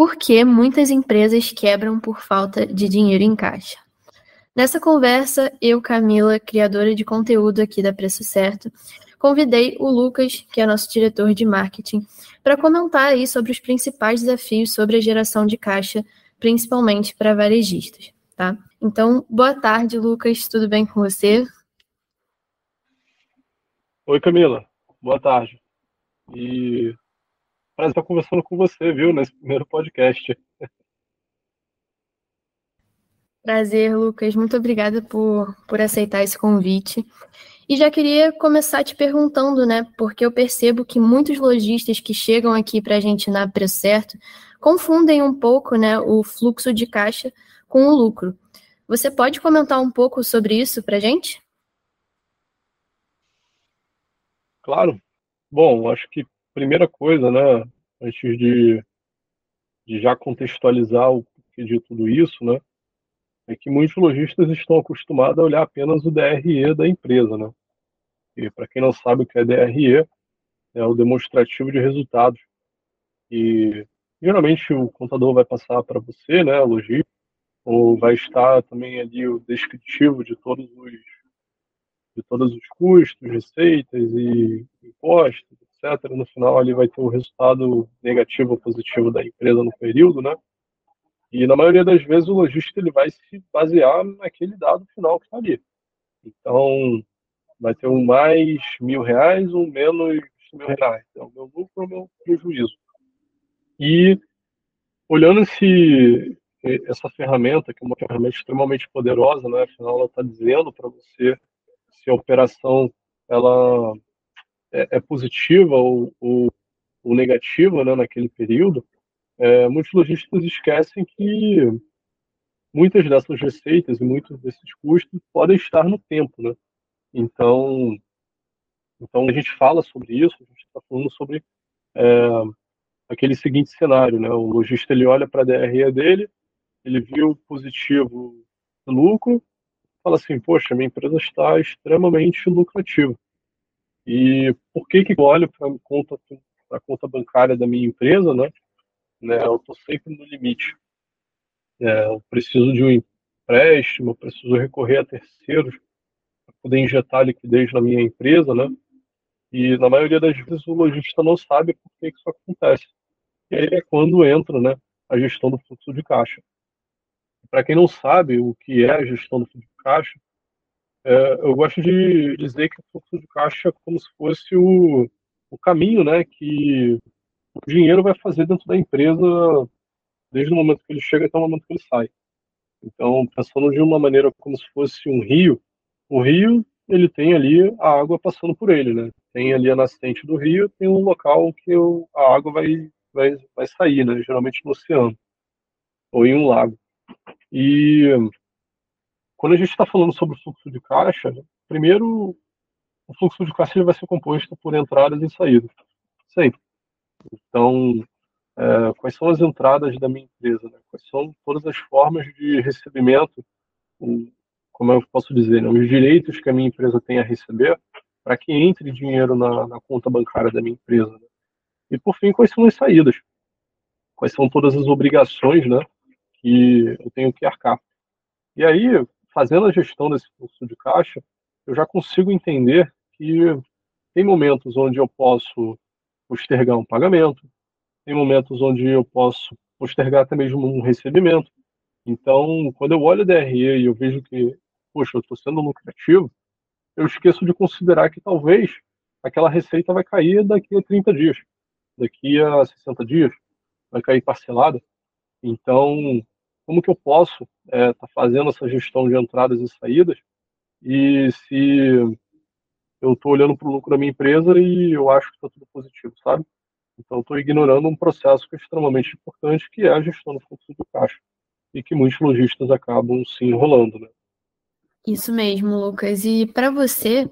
Por que muitas empresas quebram por falta de dinheiro em caixa? Nessa conversa, eu, Camila, criadora de conteúdo aqui da Preço Certo, convidei o Lucas, que é nosso diretor de marketing, para comentar aí sobre os principais desafios sobre a geração de caixa, principalmente para varejistas, tá? Então, boa tarde, Lucas, tudo bem com você? Oi, Camila, boa tarde. E prazer estar conversando com você, viu, nesse primeiro podcast. Prazer, Lucas. Muito obrigada por, por aceitar esse convite. E já queria começar te perguntando, né? Porque eu percebo que muitos lojistas que chegam aqui para a gente na Preço Certo confundem um pouco, né, o fluxo de caixa com o lucro. Você pode comentar um pouco sobre isso para a gente? Claro. Bom, acho que primeira coisa, né, antes de, de já contextualizar o que de tudo isso, né, é que muitos lojistas estão acostumados a olhar apenas o DRE da empresa, né? E para quem não sabe o que é DRE, é o demonstrativo de resultados. E geralmente o contador vai passar para você, né, lojista, ou vai estar também ali o descritivo de todos os de todos os custos, receitas e impostos, etc. No final ali vai ter o resultado negativo ou positivo da empresa no período, né? E na maioria das vezes o lojista ele vai se basear naquele dado final que está ali. Então, vai ter um mais mil reais, um menos mil reais. É o meu lucro ou o meu prejuízo. E olhando esse, essa ferramenta, que é uma ferramenta extremamente poderosa, né? afinal ela está dizendo para você se a operação ela é, é positiva ou, ou, ou, negativa né, naquele período, é, muitos lojistas esquecem que muitas dessas receitas e muitos desses custos podem estar no tempo, né? Então, então a gente fala sobre isso, a gente está falando sobre é, aquele seguinte cenário, né? O lojista ele olha para a DRE dele, ele viu positivo lucro, fala assim, poxa, minha empresa está extremamente lucrativa. E por que que eu olho para a conta, conta bancária da minha empresa, né? né eu estou sempre no limite. É, eu preciso de um empréstimo, eu preciso recorrer a terceiros para poder injetar liquidez na minha empresa, né? E na maioria das vezes o lojista não sabe por que isso acontece. E aí é quando entra, né, a gestão do fluxo de caixa. Para quem não sabe o que é a gestão do fluxo de caixa, é, eu gosto de dizer que o fluxo de caixa é como se fosse o, o caminho, né, que o dinheiro vai fazer dentro da empresa desde o momento que ele chega até o momento que ele sai. Então, pensando de uma maneira como se fosse um rio, o rio ele tem ali a água passando por ele, né? Tem ali a nascente do rio, tem um local que a água vai, vai, vai sair, né? Geralmente no oceano ou em um lago. E quando a gente está falando sobre o fluxo de caixa, primeiro o fluxo de caixa vai ser composto por entradas e saídas, sempre. Então, é, quais são as entradas da minha empresa? Né? Quais são todas as formas de recebimento como eu posso dizer, né, os direitos que a minha empresa tem a receber para que entre dinheiro na, na, conta bancária da minha empresa. Né? E, por fim, quais são as saídas? Quais são todas as obrigações né, que eu tenho que arcar? E aí, fazendo a gestão desse fluxo de caixa, eu já consigo entender que tem momentos onde eu posso postergar um pagamento, tem momentos onde eu posso postergar até mesmo um recebimento. Então, quando eu olho o DRE e eu vejo que poxa, eu estou sendo lucrativo, eu esqueço de considerar que talvez aquela receita vai cair daqui a 30 dias, daqui a 60 dias, vai cair parcelada. Então, como que eu posso estar é, tá fazendo essa gestão de entradas e saídas e se eu estou olhando para o lucro da minha empresa e eu acho que está tudo positivo, sabe? Então, estou ignorando um processo que é extremamente importante, que é a gestão do fluxo do caixa, e que muitos lojistas acabam se enrolando, né? Isso mesmo, Lucas. E para você,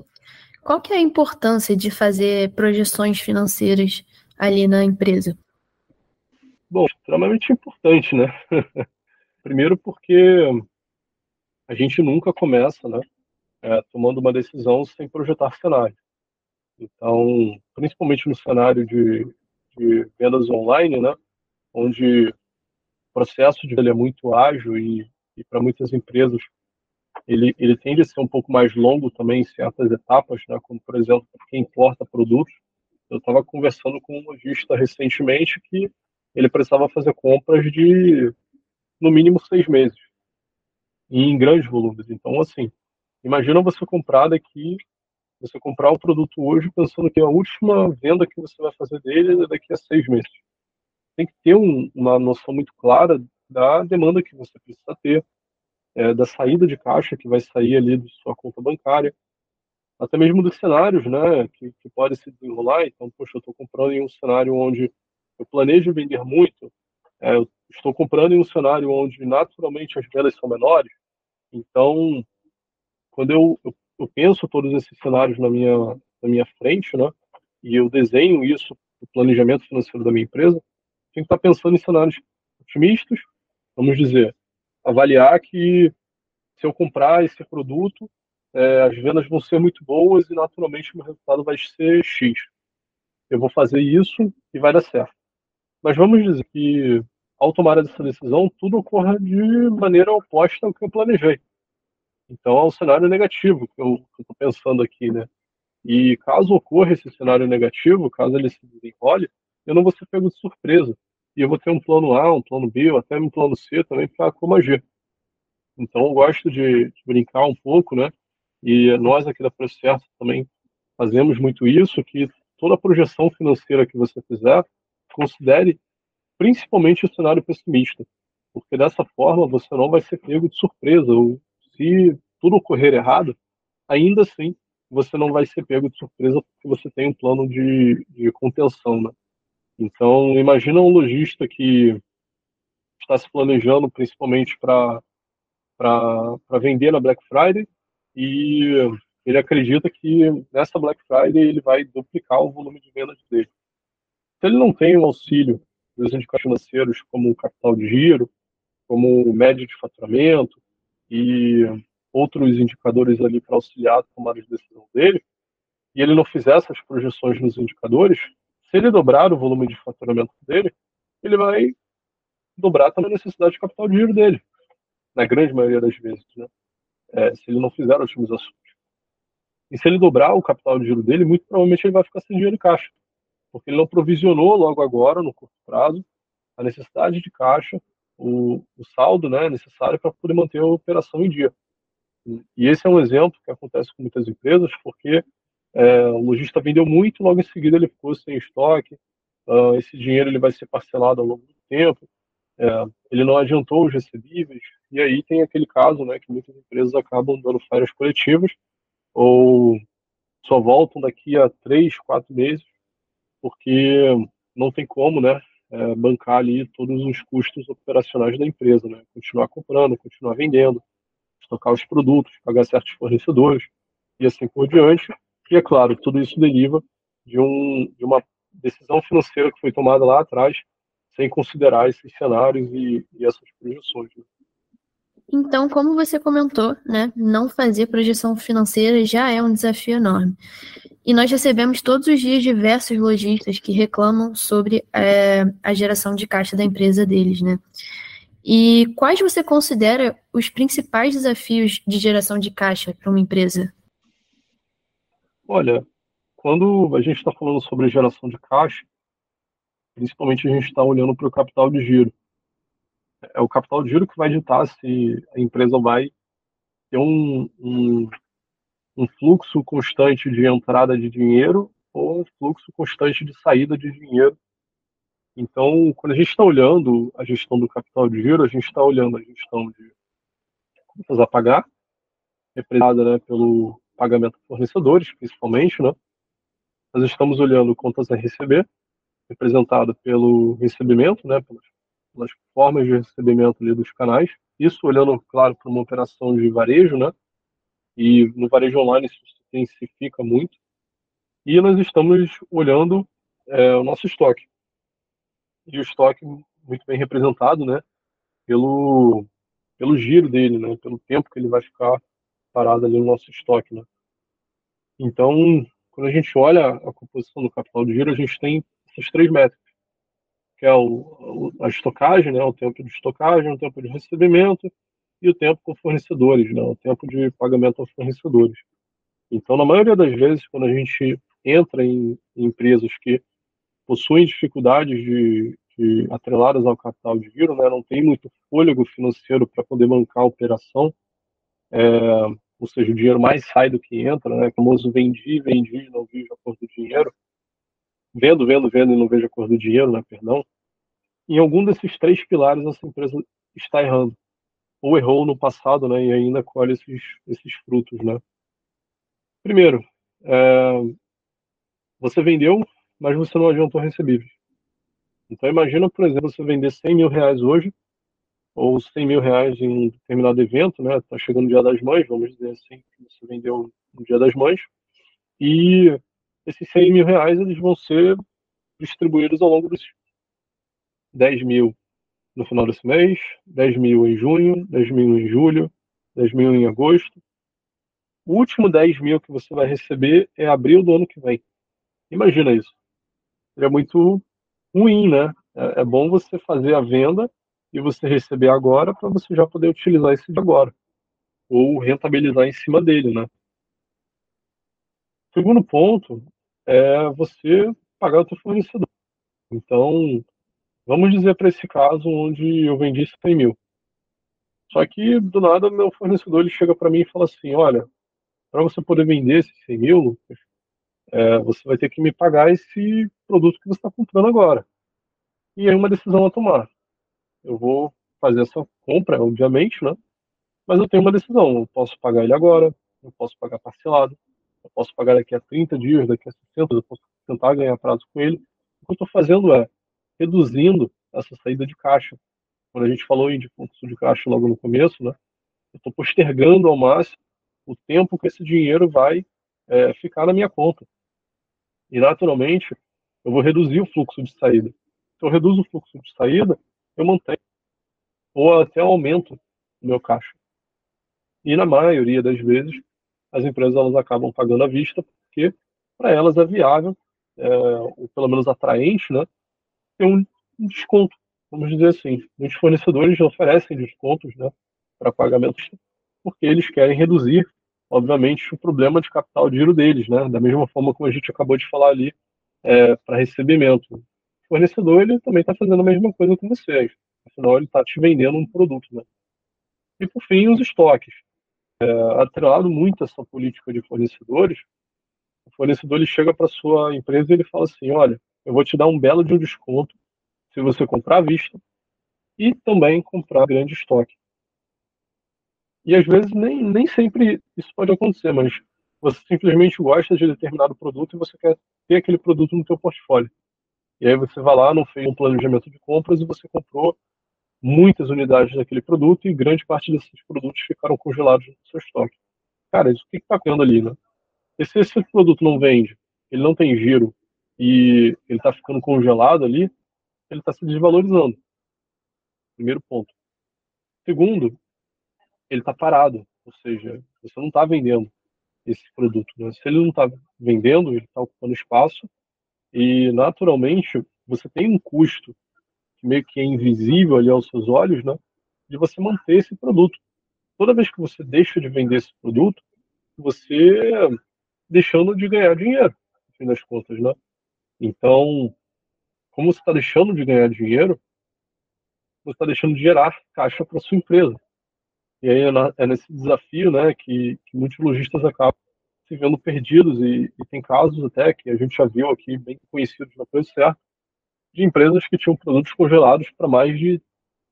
qual que é a importância de fazer projeções financeiras ali na empresa? Bom, extremamente importante, né? Primeiro porque a gente nunca começa, né, é, tomando uma decisão sem projetar cenário. Então, principalmente no cenário de, de vendas online, né, onde processo de ele é muito ágil e, e para muitas empresas ele, ele tende a ser um pouco mais longo também em certas etapas, né? como, por exemplo, quem importa produtos. Eu estava conversando com um lojista recentemente que ele precisava fazer compras de, no mínimo, seis meses, e em grandes volumes. Então, assim, imagina você comprar daqui, você comprar o produto hoje pensando que a última venda que você vai fazer dele é daqui a seis meses. Tem que ter um, uma noção muito clara da demanda que você precisa ter, é, da saída de caixa que vai sair ali da sua conta bancária, até mesmo dos cenários, né, que, que pode se desenrolar. Então, poxa, eu estou comprando em um cenário onde eu planejo vender muito, é, eu estou comprando em um cenário onde naturalmente as vendas são menores. Então, quando eu, eu, eu penso todos esses cenários na minha, na minha frente, né, e eu desenho isso no planejamento financeiro da minha empresa, tenho que estar pensando em cenários otimistas, vamos dizer, avaliar que se eu comprar esse produto, é, as vendas vão ser muito boas e naturalmente o meu resultado vai ser X. Eu vou fazer isso e vai dar certo. Mas vamos dizer que ao tomar essa decisão, tudo ocorra de maneira oposta ao que eu planejei. Então é um cenário negativo que eu estou pensando aqui, né? E caso ocorra esse cenário negativo, caso ele se desenrole, eu não vou ser pego de surpresa e eu vou ter um plano A, um plano B, ou até um plano C também para como agir. Então eu gosto de, de, brincar um pouco, né? E nós aqui da Procerto também fazemos muito isso, que toda projeção financeira que você fizer, considere principalmente o cenário pessimista, porque dessa forma você não vai ser pego de surpresa, ou se tudo ocorrer errado, ainda assim você não vai ser pego de surpresa porque você tem um plano de, de contenção, né? Então, imagina um lojista que está se planejando principalmente para vender na Black Friday e ele acredita que nessa Black Friday ele vai duplicar o volume de vendas dele. Se ele não tem o auxílio dos indicadores financeiros como capital de giro, como média de faturamento e outros indicadores ali para auxiliar a tomada de decisão dele, e ele não fizer essas projeções nos indicadores, se ele dobrar o volume de faturamento dele, ele vai dobrar também a necessidade de capital de giro dele, na grande maioria das vezes, né? É, se ele não fizer otimizações. E se ele dobrar o capital de giro dele, muito provavelmente ele vai ficar sem dinheiro em caixa, porque ele não provisionou logo agora, no curto prazo, a necessidade de caixa, o, o saldo né, necessário para poder manter a operação em dia. E esse é um exemplo que acontece com muitas empresas, porque é, o lojista vendeu muito, logo em seguida ele ficou sem estoque. Uh, esse dinheiro ele vai ser parcelado ao longo do tempo. É, ele não adiantou os recebíveis. E aí tem aquele caso, né, que muitas empresas acabam dando férias coletivas ou só voltam daqui a três, quatro meses, porque não tem como, né, é, bancar ali todos os custos operacionais da empresa, né, continuar comprando, continuar vendendo, estocar os produtos, pagar certos fornecedores e assim por diante. E, é claro, tudo isso deriva de, um, de uma decisão financeira que foi tomada lá atrás, sem considerar esses cenários e, e essas projeções. Né? Então, como você comentou, né, não fazer projeção financeira já é um desafio enorme. E nós recebemos todos os dias diversos lojistas que reclamam sobre é, a geração de caixa da empresa deles, né? E quais você considera os principais desafios de geração de caixa para uma empresa? Olha, quando a gente está falando sobre geração de caixa, principalmente a gente está olhando para o capital de giro. É o capital de giro que vai ditar se a empresa vai ter um, um, um fluxo constante de entrada de dinheiro ou um fluxo constante de saída de dinheiro. Então, quando a gente está olhando a gestão do capital de giro, a gente está olhando a gestão de contas a pagar, representada né, pelo pagamento a fornecedores, principalmente, né? Nós estamos olhando contas a receber, representada pelo recebimento, né, pelas, pelas formas de recebimento ali dos canais. Isso olhando, claro, para uma operação de varejo, né? E no varejo online isso se intensifica muito. E nós estamos olhando é, o nosso estoque. E o estoque muito bem representado, né? Pelo, pelo giro dele, né? Pelo tempo que ele vai ficar parada ali no nosso estoque, né? Então, quando a gente olha a composição do capital de giro, a gente tem essas três métricas. Que é o, a estocagem, né, o tempo de estocagem, o tempo de recebimento e o tempo com fornecedores, né, o tempo de pagamento aos fornecedores. Então, na maioria das vezes, quando a gente entra em, em empresas que possuem dificuldades de, de, atreladas ao capital de giro, né, não tem muito fôlego financeiro para poder bancar a operação, é, ou seja, o dinheiro mais sai do que entra, né, o famoso vendi, vendi, não vejo a cor do dinheiro, vendo, vendo, vendo e não vejo a cor do dinheiro, né, perdão, em algum desses três pilares essa empresa está errando, ou errou no passado, né, e ainda colhe esses, esses frutos, né. Primeiro, é, você vendeu, mas você não adiantou recebíveis. Então imagina, por exemplo, você vender 100 mil reais hoje, ou 100 mil reais em um determinado evento, né? Está chegando o Dia das Mães, vamos dizer assim, você vendeu no Dia das Mães, e esses 100 mil reais eles vão ser distribuídos ao longo dos 10 mil no final desse mês, 10 mil em junho, 10 mil em julho, 10 mil em agosto. O último 10 mil que você vai receber é abril do ano que vem. Imagina isso. É muito ruim, né? É, é bom você fazer a venda e você receber agora para você já poder utilizar esse de agora. Ou rentabilizar em cima dele, né? Segundo ponto é você pagar o seu fornecedor. Então, vamos dizer para esse caso onde eu vendi 100 mil. Só que, do nada, meu fornecedor ele chega para mim e fala assim, olha, para você poder vender esses 100 mil, é, você vai ter que me pagar esse produto que você está comprando agora. E aí uma decisão a tomar. Eu vou fazer essa compra, obviamente, né? Mas eu tenho uma decisão. Eu posso pagar ele agora, eu posso pagar parcelado, eu posso pagar daqui a 30 dias, daqui a 60, eu posso tentar ganhar prazo com ele. O que eu estou fazendo é reduzindo essa saída de caixa. Quando a gente falou em de fluxo de caixa logo no começo, né? Eu estou postergando ao máximo o tempo que esse dinheiro vai é, ficar na minha conta. E, naturalmente, eu vou reduzir o fluxo de saída. Se eu reduzo o fluxo de saída, eu mantenho ou até aumento o meu caixa. E, na maioria das vezes, as empresas elas acabam pagando à vista, porque para elas é viável, é, ou pelo menos atraente, né, ter um, desconto, vamos dizer assim. Muitos fornecedores oferecem descontos né, para pagamentos, porque eles querem reduzir obviamente, o problema de capital de giro deles, né? Da mesma forma como a gente acabou de falar ali é, para recebimento. O fornecedor ele também está fazendo a mesma coisa com vocês, afinal ele está te vendendo um produto, né? E por fim, os estoques. É, atrelado muito essa política de fornecedores, o fornecedor ele chega para sua empresa e ele fala assim, olha, eu vou te dar um belo de um desconto se você comprar à vista e também comprar grande estoque. E às vezes nem, nem sempre isso pode acontecer, mas você simplesmente gosta de determinado produto e você quer ter aquele produto no seu portfólio. E aí você vai lá, não fez um planejamento de compras e você comprou muitas unidades daquele produto e grande parte desses produtos ficaram congelados no seu estoque. Cara, isso o que está tendo ali, né? E se esse produto não vende, ele não tem giro e ele está ficando congelado ali, ele está se desvalorizando. Primeiro ponto. Segundo, ele está parado, ou seja, você não está vendendo esse produto. Né? Se ele não está vendendo, ele está ocupando espaço e, naturalmente, você tem um custo que meio que é invisível ali aos seus olhos, né, de você manter esse produto. Toda vez que você deixa de vender esse produto, você deixando de ganhar dinheiro, no fim das contas, né? Então, como você está deixando de ganhar dinheiro, você está deixando de gerar caixa para sua empresa. E aí é, é nesse desafio né, que, que muitos lojistas acabam se vendo perdidos e, e, tem casos até que a gente já viu aqui bem conhecidos na coisa certa de empresas que tinham produtos congelados para mais de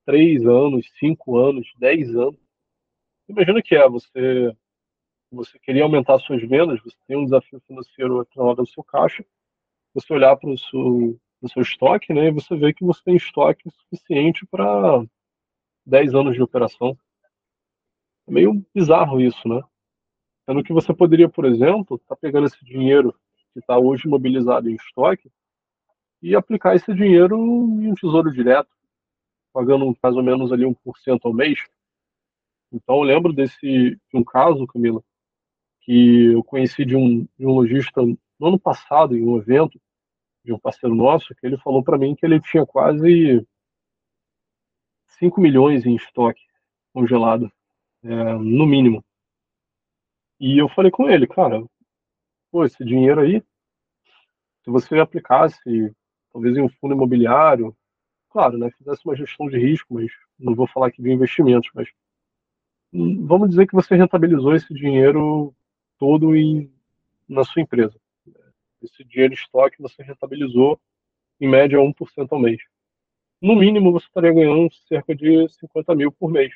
três anos, cinco anos, dez anos. Imagina que é você você queria aumentar suas vendas, você tem um desafio financeiro atrelado ao seu caixa, você olhar para o seu, seu estoque, né, e você vê que você tem estoque suficiente para 10 anos de operação. É meio bizarro isso, né? Sendo que você poderia, por exemplo, estar tá pegando esse dinheiro que está hoje mobilizado em estoque e aplicar esse dinheiro em um tesouro direto, pagando mais ou menos ali 1% ao mês. Então eu lembro desse de um caso, Camila, que eu conheci de um, de um lojista no ano passado, em um evento, de um parceiro nosso que ele falou para mim que ele tinha quase 5 milhões em estoque congelado, é, no mínimo. E eu falei com ele, cara, pô, esse dinheiro aí, se você aplicasse, talvez em um fundo imobiliário, claro, né, fizesse uma gestão de risco, mas não vou falar aqui de investimentos, mas vamos dizer que você rentabilizou esse dinheiro todo em, na sua empresa. Esse dinheiro de estoque você rentabilizou em média 1% ao mês. No mínimo, você estaria ganhando cerca de 50 mil por mês.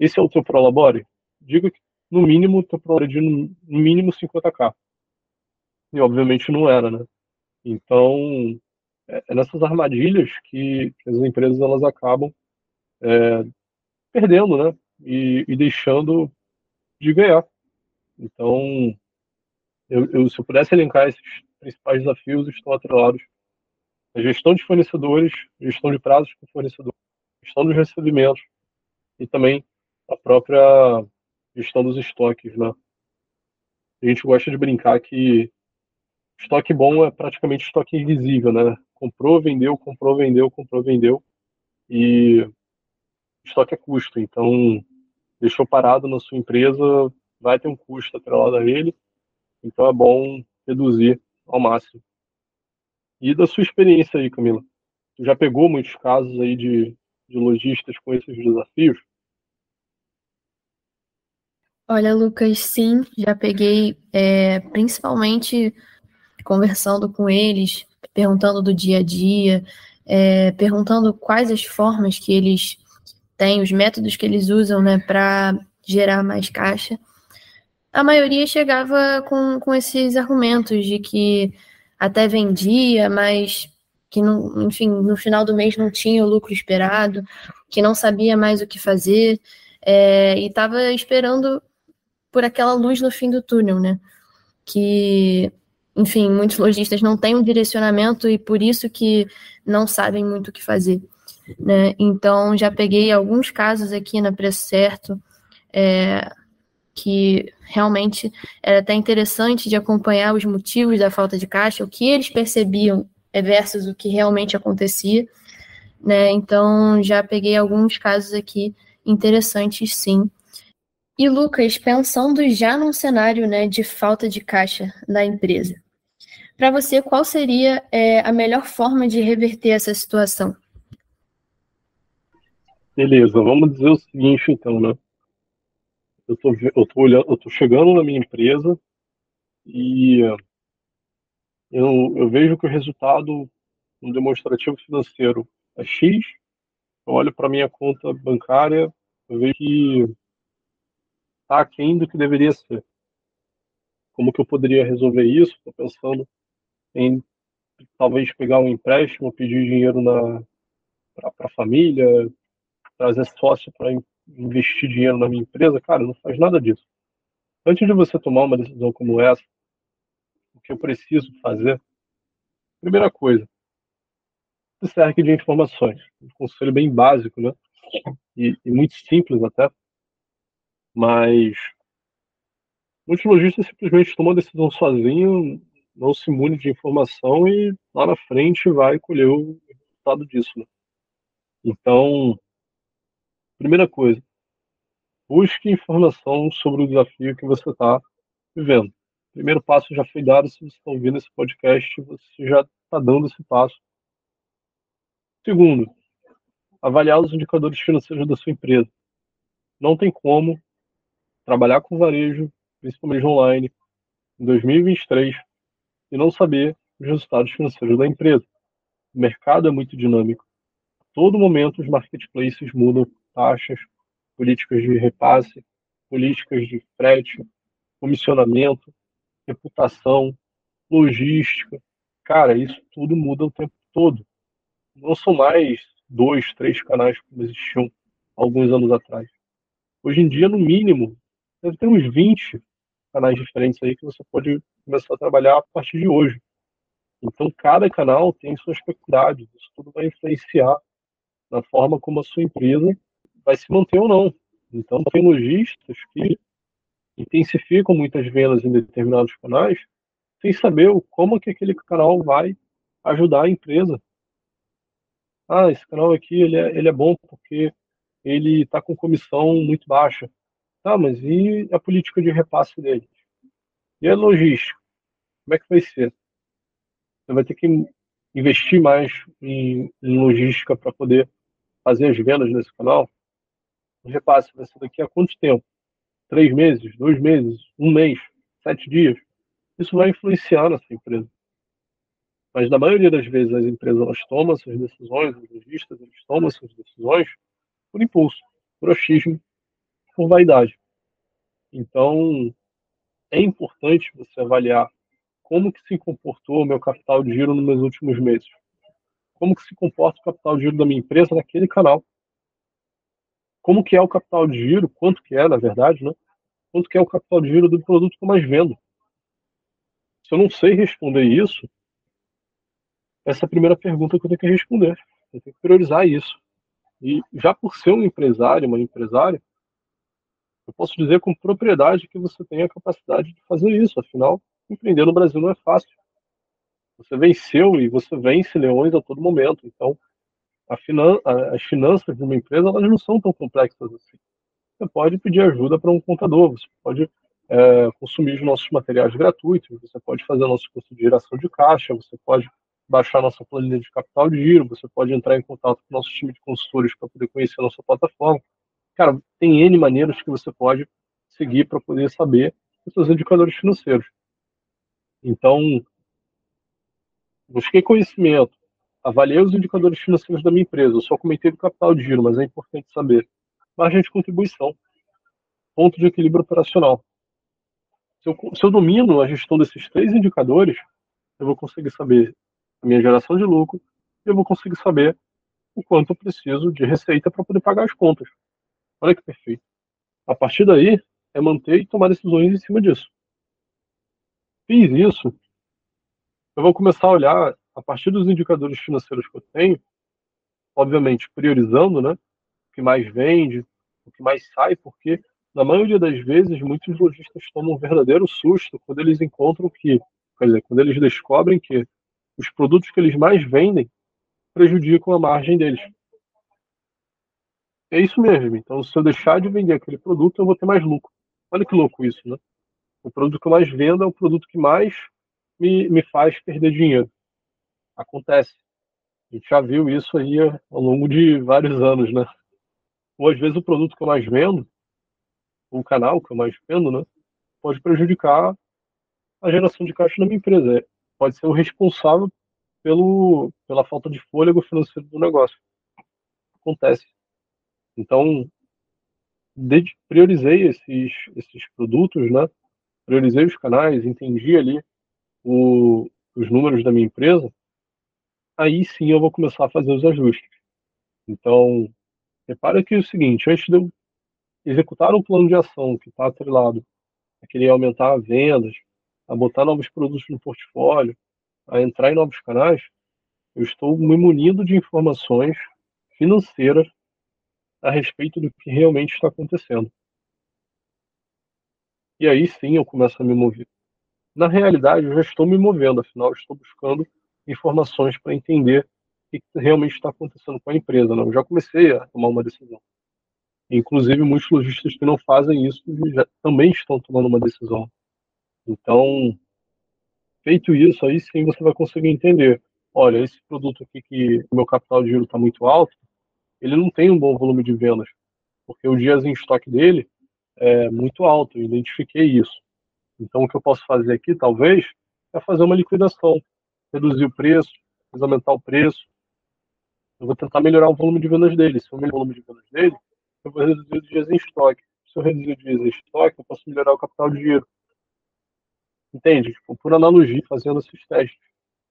Esse é o teu Prolabore? Diga que, no mínimo, o teu Prolabore de no mínimo 50k. E, obviamente, não era, né? Então, é, é nessas armadilhas que, as empresas elas acabam é, perdendo, né? E, e, deixando de ganhar. Então, eu, eu, se eu pudesse elencar esses principais desafios, estão atrelados à gestão de fornecedores, gestão de prazos com fornecedores, gestão dos recebimentos e também a própria gestão dos estoques, né? A gente gosta de brincar que estoque bom é praticamente estoque invisível, né? Comprou, vendeu, comprou, vendeu, comprou, vendeu. E estoque é custo. Então, deixou parado na sua empresa, vai ter um custo atrelado a ele. Então, é bom reduzir ao máximo. E da sua experiência aí, Camila? Tu já pegou muitos casos aí de, de lojistas com esses desafios? Olha, Lucas, sim, já peguei, é, principalmente conversando com eles, perguntando do dia a dia, é, perguntando quais as formas que eles têm, os métodos que eles usam, né, para gerar mais caixa. A maioria chegava com, com esses argumentos de que até vendia, mas que, não, enfim, no final do mês não tinha o lucro esperado, que não sabia mais o que fazer, é, e estava esperando por aquela luz no fim do túnel, né? Que, enfim, muitos lojistas não têm um direcionamento e por isso que não sabem muito o que fazer. Né? Então, já peguei alguns casos aqui na Preço Certo, é, que realmente era até interessante de acompanhar os motivos da falta de caixa, o que eles percebiam versus o que realmente acontecia. Né? Então, já peguei alguns casos aqui interessantes, sim, e Lucas, pensando já num cenário né, de falta de caixa da empresa, para você, qual seria é, a melhor forma de reverter essa situação? Beleza, vamos dizer o seguinte então, né? Eu tô, eu tô, olhando, eu tô chegando na minha empresa e eu, eu vejo que o resultado no demonstrativo financeiro é X, eu olho para minha conta bancária, eu vejo que está aquém do que deveria ser. Como que eu poderia resolver isso? Estou pensando em talvez pegar um empréstimo, pedir dinheiro para a família, trazer sócio para investir dinheiro na minha empresa. Cara, não faz nada disso. Antes de você tomar uma decisão como essa, o que eu preciso fazer, primeira coisa, se cerque de informações. Um conselho bem básico, né? E, e muito simples até mas muitos lojistas simplesmente tomam a decisão sozinho, não se imune de informação e lá na frente vai colher o resultado disso. Né? Então, primeira coisa, busque informação sobre o desafio que você está vivendo. Primeiro passo já foi dado, se você está ouvindo esse podcast, você já está dando esse passo. Segundo, avaliar os indicadores financeiros da sua empresa. Não tem como trabalhar com varejo, principalmente online, em 2023 e não saber os resultados financeiros da empresa. O mercado é muito dinâmico. A todo momento os marketplaces mudam taxas, políticas de repasse, políticas de frete, comissionamento, reputação, logística. Cara, isso tudo muda o tempo todo. Não são mais dois, três canais como existiam alguns anos atrás. Hoje em dia, no mínimo, deve ter uns 20 canais diferentes aí que você pode começar a trabalhar a partir de hoje. Então, cada canal tem suas peculiaridades. Isso tudo vai influenciar na forma como a sua empresa vai se manter ou não. Então, tem lojistas que intensificam muitas vendas em determinados canais sem saber como que aquele canal vai ajudar a empresa. Ah, esse canal aqui ele é, ele é bom porque ele está com comissão muito baixa. Tá, mas e a política de repasse dele? E a logística? Como é que vai ser? Você vai ter que investir mais em, logística para poder fazer as vendas nesse canal? O repasse vai ser daqui a quanto tempo? Três meses? Dois meses? Um mês? Sete dias? Isso vai influenciar na sua empresa. Mas na maioria das vezes as empresas elas tomam essas decisões, os lojistas eles tomam essas decisões por impulso, por achismo, por vaidade. Então, é importante você avaliar como que se comportou o meu capital de giro nos meus últimos meses. Como que se comporta o capital de giro da minha empresa naquele canal. Como que é o capital de giro, quanto que é, na verdade, né? Quanto que é o capital de giro do produto que eu mais vendo. Se eu não sei responder isso, essa é a primeira pergunta que eu tenho que responder. Eu tenho que priorizar isso. E já por ser um empresário, uma empresária, eu posso dizer com propriedade que você tem a capacidade de fazer isso. Afinal, empreender no Brasil não é fácil. Você venceu e você vence leões a todo momento. Então, finan as finanças de uma empresa elas não são tão complexas assim. Você pode pedir ajuda para um contador, você pode é, consumir os nossos materiais gratuitos, você pode fazer nosso curso de geração de caixa, você pode baixar nossa planilha de capital de giro, você pode entrar em contato com o nosso time de consultores para poder conhecer a nossa plataforma. Cara, tem N maneiras que você pode seguir para poder saber os seus indicadores financeiros. Então, busquei conhecimento, avaliei os indicadores financeiros da minha empresa. Eu só comentei do capital de giro, mas é importante saber. Margem de contribuição, ponto de equilíbrio operacional. Se eu, se eu domino a gestão desses três indicadores, eu vou conseguir saber a minha geração de lucro e eu vou conseguir saber o quanto eu preciso de receita para poder pagar as contas. Olha que perfeito. A partir daí, é manter e tomar decisões em cima disso fiz isso, eu vou começar a olhar a partir dos indicadores financeiros que eu tenho, obviamente priorizando, né, o que mais vende, o que mais sai, porque na maioria das vezes muitos lojistas tomam um verdadeiro susto quando eles encontram que, quer dizer, quando eles descobrem que os produtos que eles mais vendem prejudicam a margem deles. É isso mesmo. Então, se eu deixar de vender aquele produto, eu vou ter mais lucro. Olha que louco isso, né? O produto que eu mais vendo é o produto que mais me, me faz perder dinheiro. Acontece. A gente já viu isso aí ao longo de vários anos, né? Ou às vezes o produto que eu mais vendo, o canal que eu mais vendo, né? Pode prejudicar a geração de caixa da minha empresa. Pode ser o responsável pelo, pela falta de fôlego financeiro do negócio. Acontece. Então, priorizei esses, esses produtos, né? priorizei os canais, entendi ali o, os números da minha empresa, aí sim eu vou começar a fazer os ajustes. Então, repara que é o seguinte, antes de eu executar um plano de ação que está atrelado a querer aumentar as vendas, a botar novos produtos no portfólio, a entrar em novos canais, eu estou me munindo de informações financeiras a respeito do que realmente está acontecendo. E aí sim eu começo a me mover. Na realidade, eu já estou me movendo, afinal, estou buscando informações para entender o que realmente está acontecendo com a empresa. Né? Eu já comecei a tomar uma decisão. Inclusive, muitos lojistas que não fazem isso já também estão tomando uma decisão. Então, feito isso, aí sim você vai conseguir entender. Olha, esse produto aqui que o meu capital de giro está muito alto, ele não tem um bom volume de vendas, porque o dias em estoque dele é, muito alto, eu identifiquei isso. Então, o que eu posso fazer aqui, talvez, é fazer uma liquidação, reduzir o preço, aumentar o preço. Eu vou tentar melhorar o volume de vendas dele. Se eu melhorar o volume de vendas dele, eu vou reduzir os dias em estoque. Se eu reduzir os dias em estoque, eu posso melhorar o capital de giro. Entende? Tipo, por analogia, fazendo esses testes.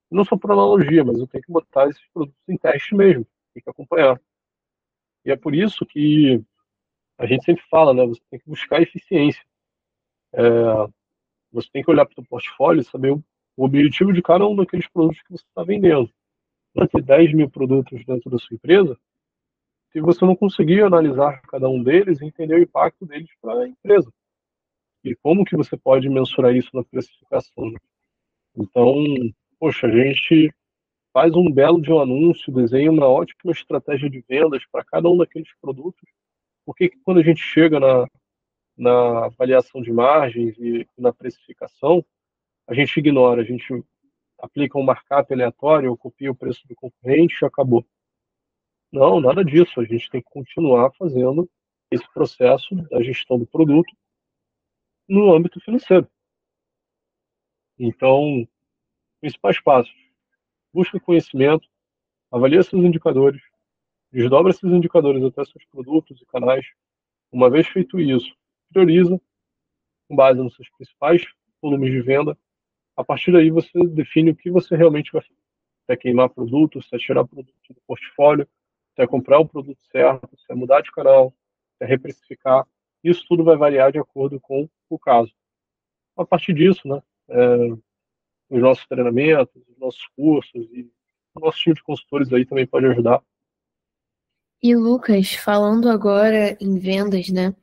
Não só por analogia, mas eu tenho que botar esses produtos em teste mesmo. Tem que acompanhar. E é por isso que a gente sempre fala, né? Você tem que buscar eficiência. É, você tem que olhar para o portfólio e saber o, o, objetivo de cada um daqueles produtos que você está vendendo. Para ter 10 mil produtos dentro da sua empresa, se você não conseguir analisar cada um deles e entender o impacto deles para a empresa. E como que você pode mensurar isso na precificação. Então, poxa, a gente faz um belo de um anúncio, desenha uma ótima estratégia de vendas para cada um daqueles produtos, por que quando a gente chega na, na avaliação de margens e na precificação, a gente ignora, a gente aplica um markup aleatório, copia o preço do concorrente e acabou. Não, nada disso. A gente tem que continuar fazendo esse processo da gestão do produto no âmbito financeiro. Então, principais passos: busca conhecimento, avalia seus indicadores, desdobra esses indicadores até seus produtos e canais. Uma vez feito isso, prioriza com base nos seus principais volumes de venda. A partir daí, você define o que você realmente vai fazer. Se é queimar produtos, se é tirar produto do portfólio, se é comprar o produto certo, se é mudar de canal, se é reprecificar. Isso tudo vai variar de acordo com o caso. A partir disso, né, é, os nossos treinamentos, os nossos cursos e o nosso time de consultores aí também pode ajudar. E Lucas, falando agora em vendas, né?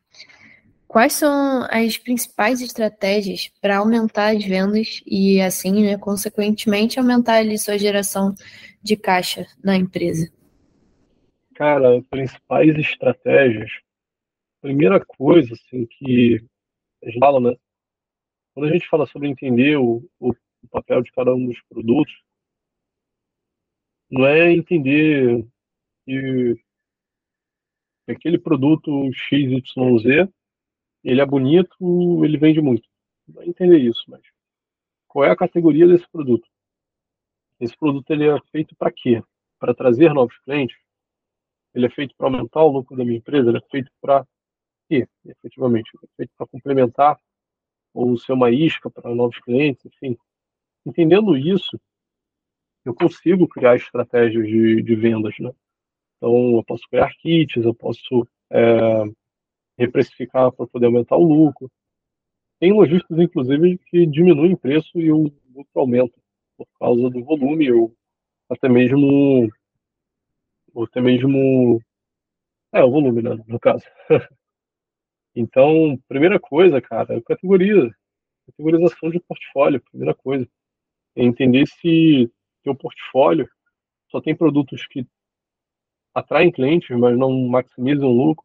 Quais são as principais estratégias para aumentar as vendas e, assim, né, consequentemente, aumentar ali sua geração de caixa na empresa? Cara, principais estratégias. Primeira coisa, assim, que a gente fala, né? Quando a gente fala sobre entender o, o, o papel de cada um dos produtos, não é entender que aquele produto XYZ ele é bonito, ele vende muito. Vai entender isso, mas qual é a categoria desse produto? Esse produto ele é feito para quê? Para trazer novos clientes? Ele é feito para aumentar o lucro da minha empresa? Ele é feito para quê, efetivamente? Ele é feito para complementar ou ser uma isca para novos clientes, enfim. Entendendo isso, eu consigo criar estratégias de, de vendas, né? Então, eu posso criar kits, eu posso é, reprecificar para poder aumentar o lucro. Tem lojistas, inclusive, que diminuem preço e o lucro aumenta por causa do volume ou até mesmo ou até mesmo é o volume, né, no caso. então, primeira coisa, cara, é categoria, categorização de portfólio, primeira coisa. É entender se teu portfólio só tem produtos que atraem clientes, mas não maximizam lucro,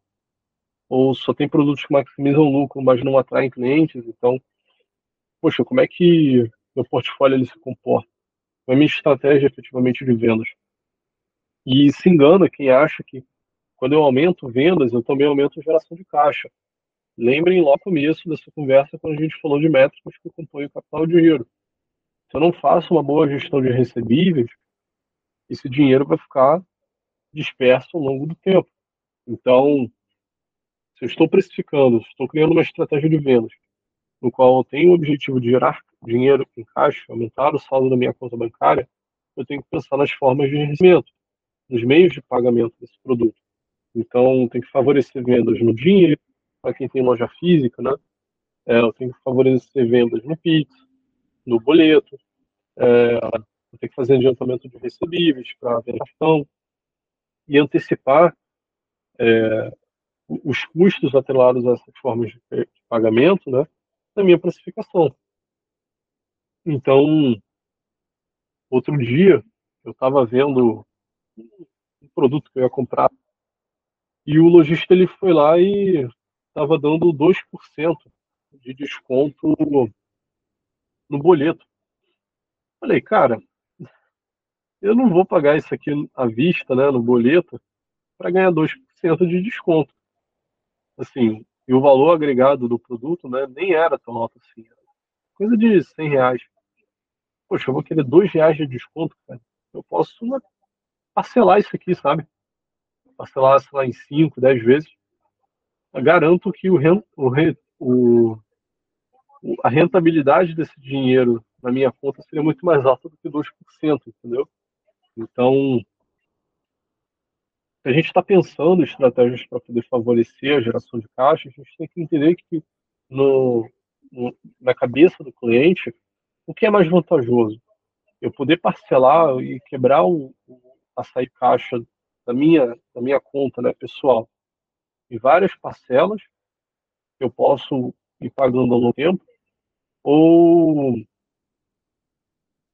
ou só tem produtos que maximizam lucro, mas não atraem clientes. Então, poxa, como é que meu portfólio ele se comporta? Qual é a minha estratégia efetivamente de vendas? E se engana quem acha que quando eu aumento vendas, eu também aumento geração de caixa. Lembrem lá no começo dessa conversa quando a gente falou de métricas que compõem o capital de dinheiro. Se eu não faço uma boa gestão de recebíveis, esse dinheiro vai ficar disperso ao longo do tempo. Então, se eu estou precificando, estou criando uma estratégia de vendas, no qual eu tenho o objetivo de gerar dinheiro em caixa, aumentar o saldo da minha conta bancária, eu tenho que pensar nas formas de recebimento, nos meios de pagamento desse produto. Então, tem que favorecer vendas no dinheiro, para quem tem loja física, né? É, eu tenho que favorecer vendas no Pix, no boleto, é, eu tenho que fazer adiantamento de recebíveis para cartão e antecipar é, os custos atrelados a essas formas de pagamento, né, na minha precificação. Então, outro dia, eu estava vendo um produto que eu ia comprar e o lojista ele foi lá e estava dando 2% de desconto no boleto. Falei, cara, eu não vou pagar isso aqui à vista, né, no boleto, para ganhar 2% de desconto assim, e o valor agregado do produto, né, nem era tão alto assim. Coisa de 100 reais. Poxa, eu vou querer 2 reais de desconto, cara. Eu posso né, parcelar isso aqui, sabe? Parcelar, sei lá, em 5, 10 vezes. Eu garanto que o, o, o, a rentabilidade desse dinheiro na minha conta seria muito mais alta do que 2%, entendeu? Então, se a gente está pensando em estratégias para poder favorecer a geração de caixa, a gente tem que entender que no, no, na cabeça do cliente, o que é mais vantajoso? Eu poder parcelar e quebrar o, o a sair caixa da minha, da minha conta né, pessoal em várias parcelas, eu posso ir pagando ao longo tempo, ou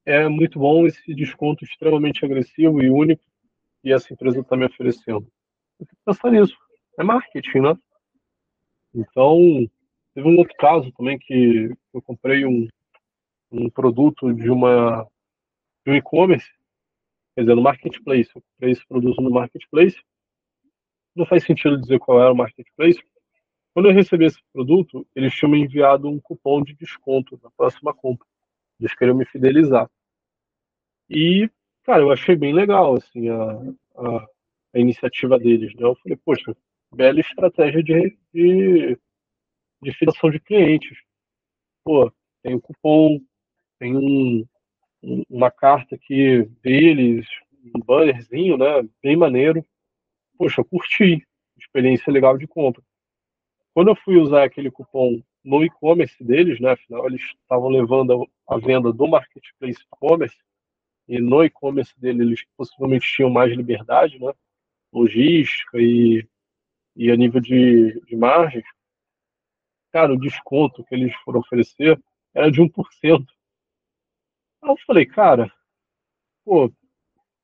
é muito bom esse desconto extremamente agressivo e único que essa empresa está me oferecendo. Eu pensar nisso. É marketing, né? Então, teve um outro caso também que eu comprei um, um produto de uma de um e-commerce, quer dizer, no marketplace. Eu comprei esse produto no marketplace. Não faz sentido dizer qual era o marketplace. Quando eu recebi esse produto, eles tinham me enviado um cupom de desconto na próxima compra. Eles queriam me fidelizar. E, cara, eu achei bem legal, assim, a, a, a iniciativa deles, né? Eu falei, poxa, bela estratégia de, de, de de clientes. Pô, tem um cupom, tem um, uma carta aqui deles, um bannerzinho, né? Bem maneiro. Poxa, eu curti. Experiência legal de compra. Quando eu fui usar aquele cupom no e-commerce deles, né? Afinal, eles estavam levando a venda do marketplace e-commerce e no e-commerce dele eles possivelmente tinham mais liberdade, né? Logística e, e a nível de, de margens. Cara, o desconto que eles foram oferecer era de 1%. Aí eu falei, cara, pô,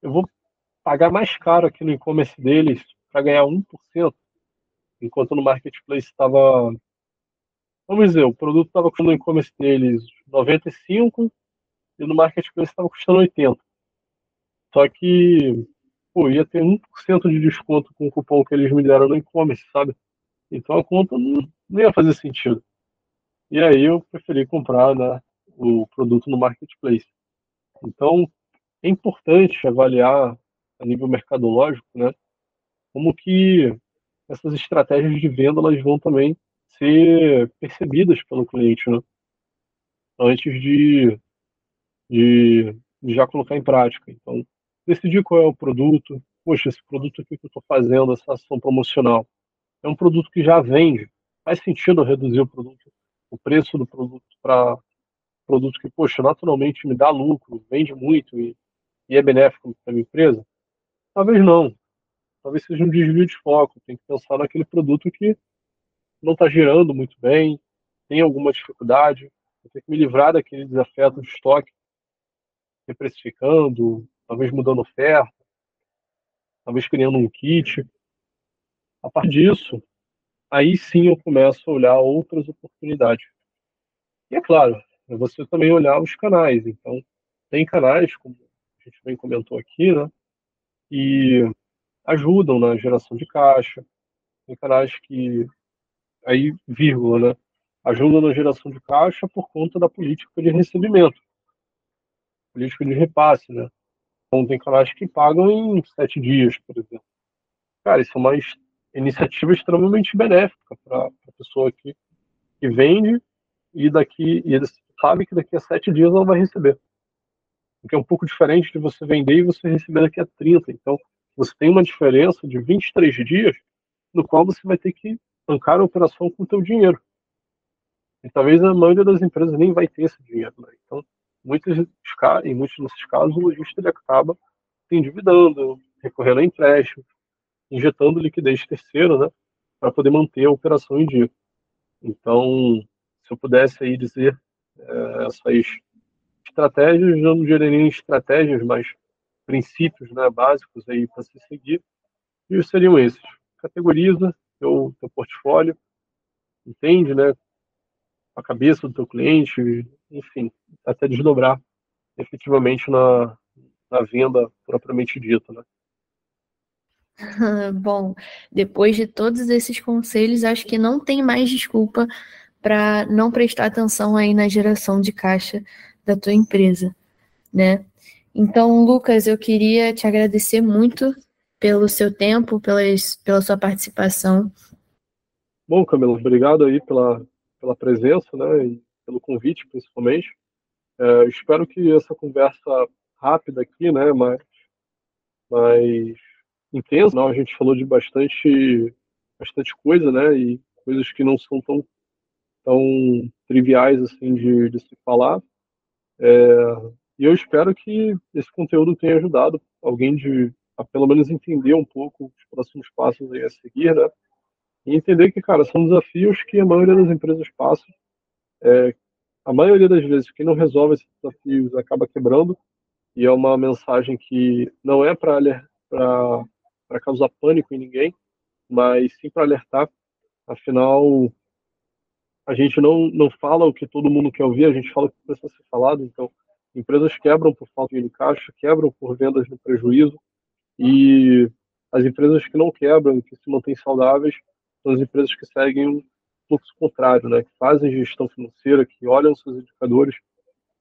eu vou pagar mais caro aqui no e-commerce deles para ganhar 1%, enquanto no marketplace estava vamos dizer, o produto estava custando no e-commerce deles 95 e no marketplace estava custando 80. Só que, pô, ia ter 1% de desconto com o cupom que eles me deram no e-commerce, sabe? Então a conta não, não, ia fazer sentido. E aí eu preferi comprar né, o produto no marketplace. Então é importante avaliar a nível mercadológico, né? Como que essas estratégias de venda elas vão também ser percebidas pelo cliente, né? Antes de, de, de já colocar em prática. Então, decidir qual é o produto. Poxa, esse produto aqui que eu estou fazendo, essa ação promocional, é um produto que já vende. Faz sentido reduzir o produto, o preço do produto para produto que, poxa, naturalmente me dá lucro, vende muito e, e é benéfico para a minha empresa? Talvez não. Talvez seja um desvio de foco. Tem que pensar naquele produto que não está girando muito bem, tem alguma dificuldade, vou ter que me livrar daquele desafeto de estoque, reprecificando, talvez mudando oferta, talvez criando um kit. A partir disso, aí sim eu começo a olhar outras oportunidades. E é claro, é você também olhar os canais. Então, tem canais, como a gente bem comentou aqui, né, que ajudam na geração de caixa, tem canais que aí, vírgula, né? Ajuda na geração de caixa por conta da política de recebimento, política de repasse, né? Então, tem canais que pagam em sete dias, por exemplo. Cara, isso é uma iniciativa extremamente benéfica para a pessoa que, que vende e daqui e sabe que daqui a sete dias ela vai receber. Porque é um pouco diferente de você vender e você receber daqui a 30. Então, você tem uma diferença de 23 dias no qual você vai ter que bancar a operação com o teu dinheiro. E talvez a maioria das empresas nem vai ter esse dinheiro. Né? Então, muitos, em muitos desses casos, o lojista acaba se endividando, recorrendo a empréstimo, injetando liquidez terceira, né, para poder manter a operação em dia. Então, se eu pudesse aí dizer é, essas estratégias, eu não geraria estratégias, mas princípios né, básicos aí para se seguir, e seriam esses. Categoriza, teu, teu portfólio, entende, né? A cabeça do teu cliente, enfim, até desdobrar efetivamente na, na venda propriamente dita, né? Bom, depois de todos esses conselhos, acho que não tem mais desculpa para não prestar atenção aí na geração de caixa da tua empresa, né? Então, Lucas, eu queria te agradecer muito pelo seu tempo, pelas, pela sua participação. Bom, Camila, obrigado aí pela, pela presença, né, e pelo convite, principalmente. É, espero que essa conversa rápida aqui, né, mais, mais intensa, não, a gente falou de bastante, bastante coisa, né, e coisas que não são tão, tão triviais, assim, de, de se falar. É, e eu espero que esse conteúdo tenha ajudado alguém de a pelo menos entender um pouco os próximos passos aí a seguir, né? E entender que, cara, são desafios que a maioria das empresas passam, é, a maioria das vezes, quem não resolve esses desafios acaba quebrando, e é uma mensagem que não é para causar pânico em ninguém, mas sim para alertar. Afinal, a gente não, não fala o que todo mundo quer ouvir, a gente fala o que precisa ser falado. Então, empresas quebram por falta de caixa, quebram por vendas no prejuízo, e as empresas que não quebram, que se mantêm saudáveis, são as empresas que seguem um fluxo contrário, né? que fazem gestão financeira, que olham seus indicadores.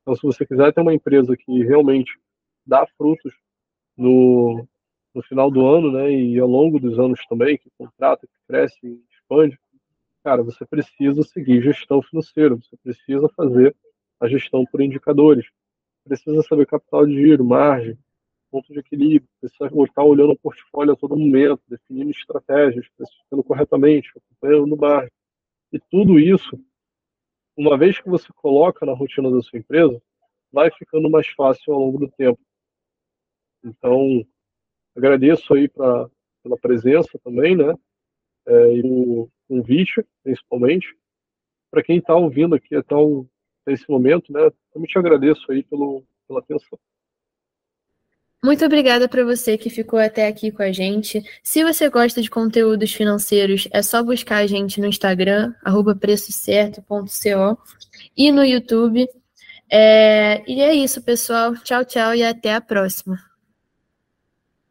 Então, se você quiser ter uma empresa que realmente dá frutos no, no final do ano, né, e ao longo dos anos também, que contrata, que cresce e expande, cara, você precisa seguir gestão financeira, você precisa fazer a gestão por indicadores, precisa saber capital de giro, margem, ponto de equilíbrio, precisa estar olhando o portfólio a todo momento, definindo estratégias, precificando corretamente, acompanhando margem. E tudo isso, uma vez que você coloca na rotina da sua empresa, vai ficando mais fácil ao longo do tempo. Então, agradeço aí pra, pela presença também, né? É, e o convite, principalmente. Para quem está ouvindo aqui até, o, até esse momento, né? Também te agradeço aí pelo, pela atenção. Muito obrigada para você que ficou até aqui com a gente. Se você gosta de conteúdos financeiros, é só buscar a gente no Instagram, preçocerto.co e no YouTube. É... E é isso, pessoal. Tchau, tchau e até a próxima.